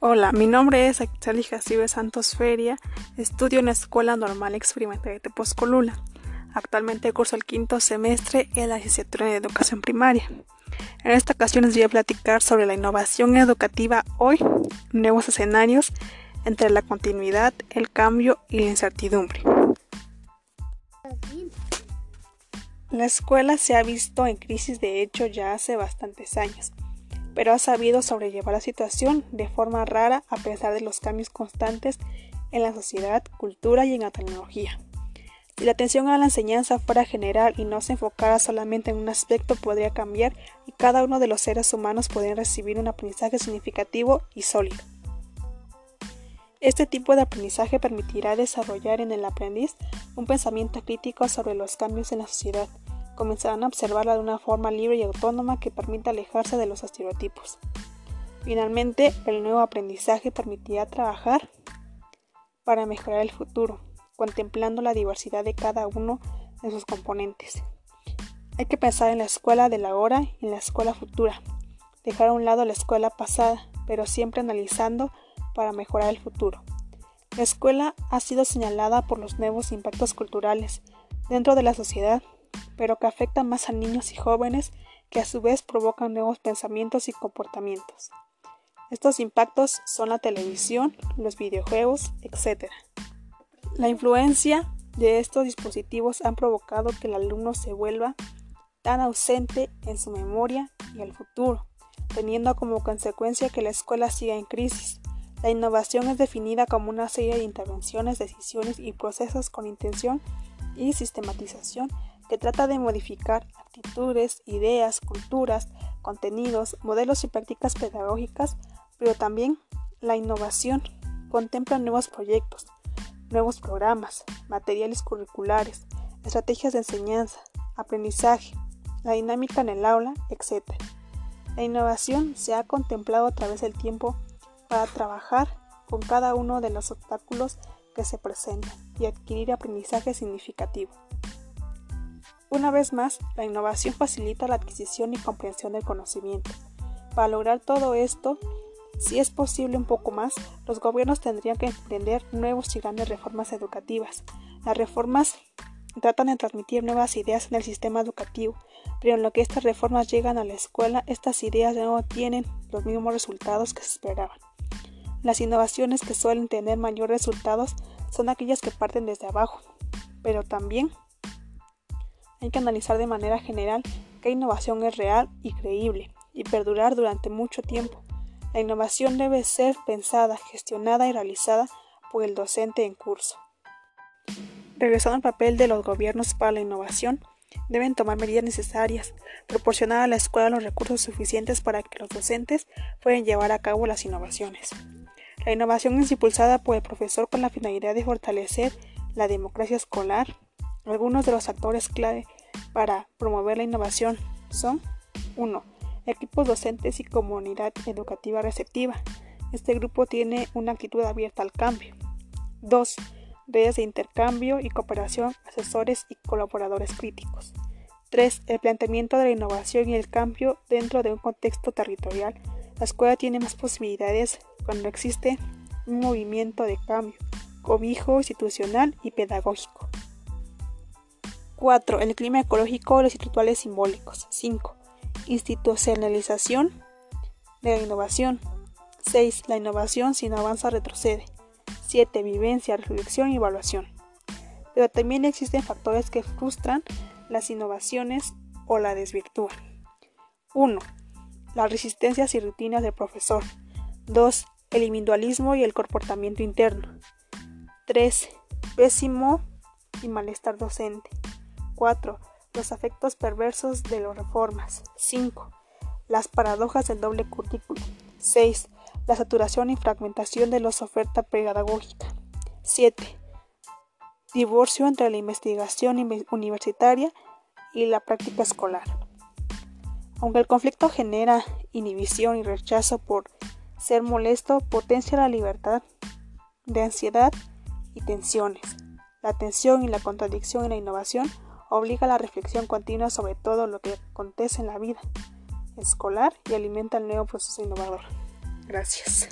Hola, mi nombre es Axel Jacibe Santos Feria, estudio en la Escuela Normal Experimental de Tepozcolula. Actualmente curso el quinto semestre en la licenciatura de Educación Primaria. En esta ocasión les voy a platicar sobre la innovación educativa hoy, nuevos escenarios entre la continuidad, el cambio y la incertidumbre. La escuela se ha visto en crisis de hecho ya hace bastantes años pero ha sabido sobrellevar la situación de forma rara a pesar de los cambios constantes en la sociedad, cultura y en la tecnología. Si la atención a la enseñanza fuera general y no se enfocara solamente en un aspecto, podría cambiar y cada uno de los seres humanos podría recibir un aprendizaje significativo y sólido. Este tipo de aprendizaje permitirá desarrollar en el aprendiz un pensamiento crítico sobre los cambios en la sociedad, comenzarán a observarla de una forma libre y autónoma que permita alejarse de los estereotipos. Finalmente, el nuevo aprendizaje permitirá trabajar para mejorar el futuro, contemplando la diversidad de cada uno de sus componentes. Hay que pensar en la escuela de la hora y en la escuela futura, dejar a un lado la escuela pasada, pero siempre analizando para mejorar el futuro. La escuela ha sido señalada por los nuevos impactos culturales dentro de la sociedad pero que afectan más a niños y jóvenes que a su vez provocan nuevos pensamientos y comportamientos. Estos impactos son la televisión, los videojuegos, etc. La influencia de estos dispositivos han provocado que el alumno se vuelva tan ausente en su memoria y el futuro, teniendo como consecuencia que la escuela siga en crisis. La innovación es definida como una serie de intervenciones, decisiones y procesos con intención y sistematización que trata de modificar actitudes, ideas, culturas, contenidos, modelos y prácticas pedagógicas, pero también la innovación contempla nuevos proyectos, nuevos programas, materiales curriculares, estrategias de enseñanza, aprendizaje, la dinámica en el aula, etc. La innovación se ha contemplado a través del tiempo para trabajar con cada uno de los obstáculos que se presentan y adquirir aprendizaje significativo. Una vez más, la innovación facilita la adquisición y comprensión del conocimiento. Para lograr todo esto, si es posible un poco más, los gobiernos tendrían que emprender nuevos y grandes reformas educativas. Las reformas tratan de transmitir nuevas ideas en el sistema educativo, pero en lo que estas reformas llegan a la escuela, estas ideas no tienen los mismos resultados que se esperaban. Las innovaciones que suelen tener mayores resultados son aquellas que parten desde abajo, pero también hay que analizar de manera general qué innovación es real y creíble y perdurar durante mucho tiempo. La innovación debe ser pensada, gestionada y realizada por el docente en curso. Regresando al papel de los gobiernos para la innovación, deben tomar medidas necesarias, proporcionar a la escuela los recursos suficientes para que los docentes puedan llevar a cabo las innovaciones. La innovación es impulsada por el profesor con la finalidad de fortalecer la democracia escolar, algunos de los actores clave para promover la innovación son 1. Equipos docentes y comunidad educativa receptiva. Este grupo tiene una actitud abierta al cambio. 2. Redes de intercambio y cooperación, asesores y colaboradores críticos. 3. El planteamiento de la innovación y el cambio dentro de un contexto territorial. La escuela tiene más posibilidades cuando existe un movimiento de cambio, cobijo institucional y pedagógico. 4. El clima ecológico los rituales simbólicos. 5. Institucionalización de la innovación. 6. La innovación sin avanza retrocede. 7. Vivencia, reflexión y evaluación. Pero también existen factores que frustran las innovaciones o la desvirtúan. 1. Las resistencias y rutinas del profesor. 2. El individualismo y el comportamiento interno. 3. Pésimo y malestar docente. 4. Los afectos perversos de las reformas. 5. Las paradojas del doble currículo. 6. La saturación y fragmentación de la oferta pedagógica. 7. Divorcio entre la investigación universitaria y la práctica escolar. Aunque el conflicto genera inhibición y rechazo por ser molesto, potencia la libertad de ansiedad y tensiones. La tensión y la contradicción en la innovación obliga a la reflexión continua sobre todo lo que acontece en la vida escolar y alimenta el nuevo proceso innovador. Gracias.